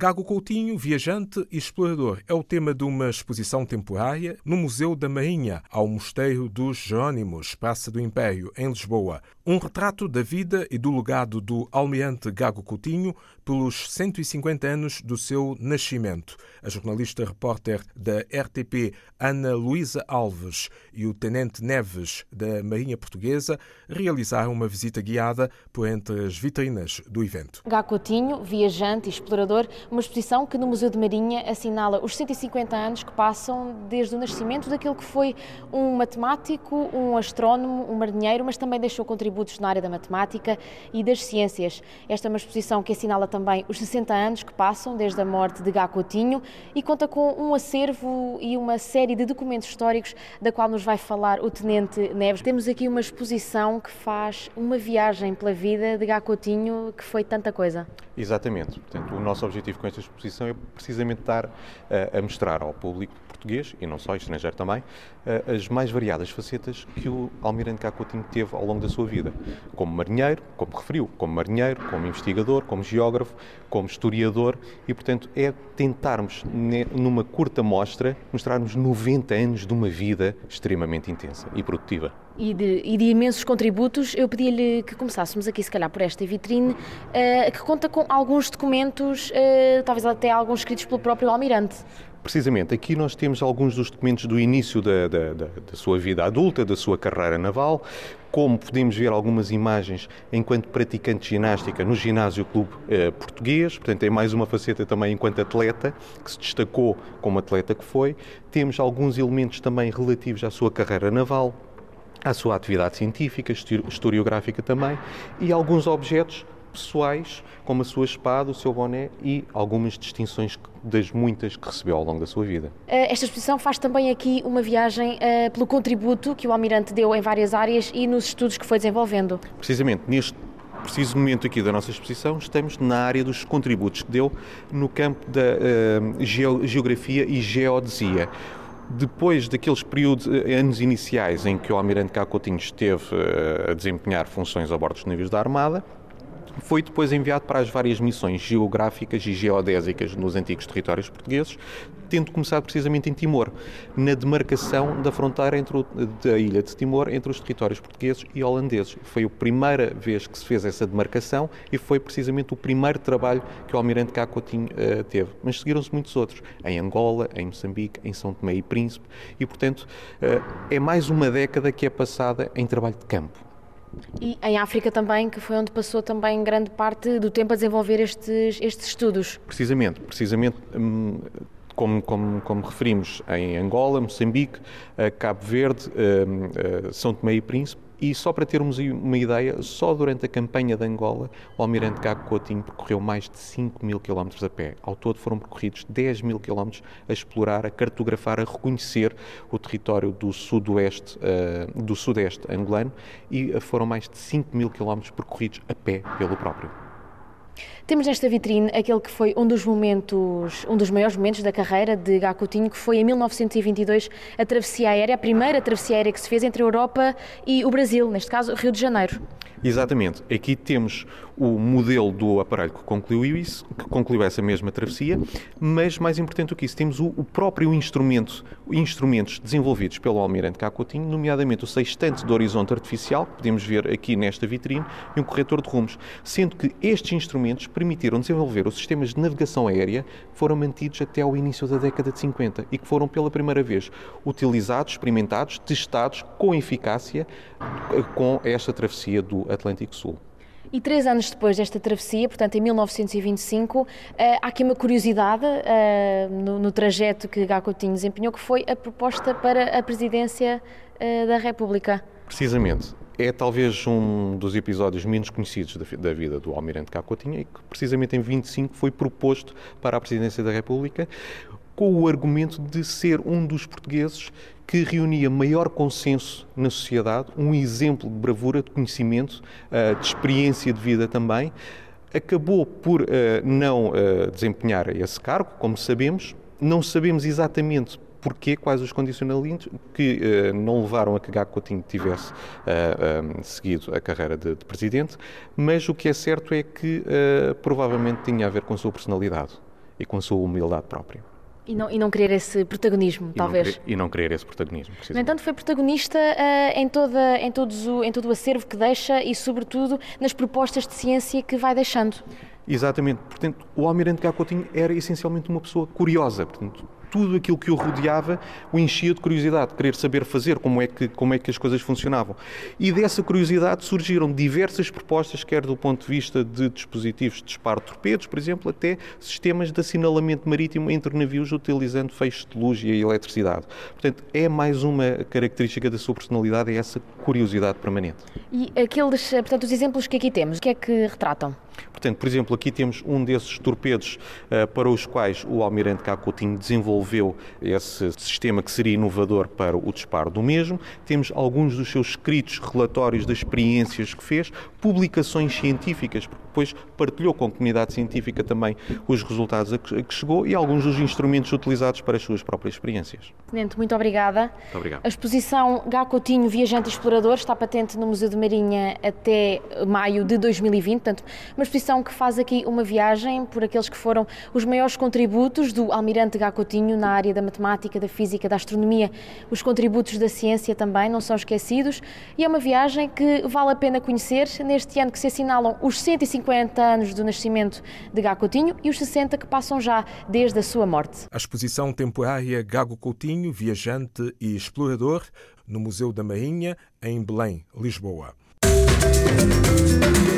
Gago Coutinho, viajante e explorador, é o tema de uma exposição temporária no Museu da Marinha, ao Mosteiro dos Jerónimos, Praça do Império, em Lisboa. Um retrato da vida e do legado do almirante Gago Coutinho pelos 150 anos do seu nascimento. A jornalista repórter da RTP, Ana Luísa Alves, e o tenente Neves, da Marinha Portuguesa, realizaram uma visita guiada por entre as vitrinas do evento. Gago Coutinho, viajante e explorador, uma exposição que no Museu de Marinha assinala os 150 anos que passam desde o nascimento daquele que foi um matemático, um astrónomo, um marinheiro, mas também deixou contributos na área da matemática e das ciências. Esta é uma exposição que assinala também os 60 anos que passam desde a morte de Gá Coutinho e conta com um acervo e uma série de documentos históricos da qual nos vai falar o Tenente Neves. Temos aqui uma exposição que faz uma viagem pela vida de Gá Coutinho que foi tanta coisa. Exatamente. Portanto, o nosso objetivo com esta exposição é precisamente dar uh, a mostrar ao público português, e não só, estrangeiro também, uh, as mais variadas facetas que o Almirante Cá Coutinho teve ao longo da sua vida. Como marinheiro, como referiu, como marinheiro, como investigador, como geógrafo, como historiador, e, portanto, é tentarmos, numa curta mostra, mostrarmos 90 anos de uma vida extremamente intensa e produtiva e de, e de imensos contributos, eu pedi-lhe que começássemos aqui, se calhar, por esta vitrine, uh, que conta com alguns documentos, uh, talvez até alguns escritos pelo próprio Almirante. Precisamente, aqui nós temos alguns dos documentos do início da, da, da, da, sua vida adulta, da sua carreira naval, como podemos ver algumas imagens enquanto praticante de ginástica no Ginásio Clube eh, Português, portanto é mais uma faceta também enquanto atleta, que se destacou como atleta que foi. Temos alguns elementos também relativos à sua carreira naval, à sua atividade científica, historiográfica também, e alguns objetos pessoais, como a sua espada, o seu boné e algumas distinções das muitas que recebeu ao longo da sua vida. Eh, esta exposição faz também aqui uma viagem uh, pelo contributo que o Almirante deu em várias áreas e nos estudos que foi desenvolvendo. Precisamente, neste preciso momento aqui da nossa exposição, estamos na área dos contributos que deu no campo da uh, geografia e geodesia depois daqueles períodos, eh, anos iniciais em que o Almirante Cá Coutinho esteve eh, a desempenhar funções a bordo dos navios da Armada, foi depois enviado para as várias missões geográficas e geodésicas nos antigos territórios portugueses, tendo começado precisamente em Timor, na demarcação da fronteira entre o, da ilha de Timor entre os territórios portugueses e holandeses. Foi a primeira vez que se fez essa demarcação e foi precisamente o primeiro trabalho que o almirante Cá Coutinho uh, teve. Mas seguiram-se muitos outros, em Angola, em Moçambique, em São Tomé e Príncipe, e portanto uh, é mais uma década que é passada em trabalho de campo. E em África também, que foi onde passou também grande parte do tempo a desenvolver estes, estes estudos. Precisamente, precisamente. Hum, como, como, como, referimos, em Angola, Moçambique, Cabo Verde, hum, São Tomé e Príncipe, e só para termos uma ideia, só durante a campanha de Angola, o Almirante Gago Coutinho percorreu mais de 5 mil quilómetros a pé. Ao todo foram percorridos 10 mil quilómetros a explorar, a cartografar, a reconhecer o território do sudoeste, uh, do sudeste angolano e foram mais de 5 mil quilómetros percorridos a pé pelo próprio. Temos nesta vitrine aquele que foi um dos momentos, um dos maiores momentos da carreira de Gá Coutinho, que foi em 1922 a travessia aérea, a primeira travessia aérea que se fez entre a Europa e o Brasil, neste caso Rio de Janeiro. Exatamente. Aqui temos o modelo do aparelho que concluiu isso, que concluiu essa mesma travessia, mas mais importante do que isso, temos o, o próprio instrumento, instrumentos desenvolvidos pelo Almirante Cacotinho, nomeadamente o sextante de horizonte artificial, que podemos ver aqui nesta vitrine, e um corretor de rumos, sendo que estes instrumentos permitiram desenvolver os sistemas de navegação aérea foram mantidos até ao início da década de 50 e que foram pela primeira vez utilizados, experimentados, testados com eficácia eh, com esta travessia do Atlântico Sul. E três anos depois desta travessia, portanto em 1925, eh, há aqui uma curiosidade eh, no, trajeto que Gacotinho desempenhou, que foi a proposta para a presidência da República. Precisamente é talvez um dos episódios menos conhecidos da, vida do Almirante Cacotinha e que precisamente em 25 foi proposto para a Presidência da República com o argumento de ser um dos portugueses que reunia maior consenso na sociedade, um exemplo de bravura, de conhecimento, eh, de experiência de vida também. Acabou por eh, não eh, desempenhar esse cargo, como sabemos. Não sabemos exatamente porquê, quais os condicionamentos que não levaram a que Gago Coutinho tivesse seguido a carreira de, presidente, mas o que é certo é que provavelmente tinha a ver com a sua personalidade. e com a sua humildade própria. E não, e não querer esse protagonismo, e talvez. Não querer, e não querer esse protagonismo. No entanto, foi protagonista uh, em, toda, em, todos o, em todo o acervo que deixa e, sobretudo, nas propostas de ciência que vai deixando. Exatamente. Portanto, o Almirante Gacotinho era essencialmente uma pessoa curiosa. Portanto, tudo aquilo que o rodeava o enchia de curiosidade, de querer saber fazer, como é, que, como é que as coisas funcionavam. E dessa curiosidade surgiram diversas propostas, quer do ponto de vista de dispositivos de disparo de torpedos, por exemplo, até sistemas de assinalamento marítimo entre navios utilizando feixes de luz e eletricidade. Portanto, é mais uma característica da sua personalidade, é essa curiosidade permanente. E aqueles, portanto, os exemplos que aqui temos, o que é que retratam? Portanto, por exemplo, aqui temos um desses torpedos uh, para os quais o Almirante Cacotinho desenvolveu esse sistema que seria inovador para o disparo do mesmo. Temos alguns dos seus escritos relatórios das experiências que fez, publicações científicas, porque depois partilhou com a comunidade científica também os resultados a que, chegou e alguns dos instrumentos utilizados para as suas próprias experiências. Tenente, muito obrigada. Muito obrigado. A exposição Gacotinho Viajante Explorador está patente no Museu de Marinha até maio de 2020, portanto, uma exposição que faz aqui uma viagem por aqueles que foram os maiores contributos do Almirante Gacotinho na área da matemática, da física, da astronomia. Os contributos da ciência também não são esquecidos e é uma viagem que vale a pena conhecer neste ano que se assinalam os 150 anos do nascimento de Gago Coutinho e os 60 que passam já desde a sua morte. A exposição temporária Gago Coutinho, viajante e explorador, no Museu da Marinha, em Belém, Lisboa. Música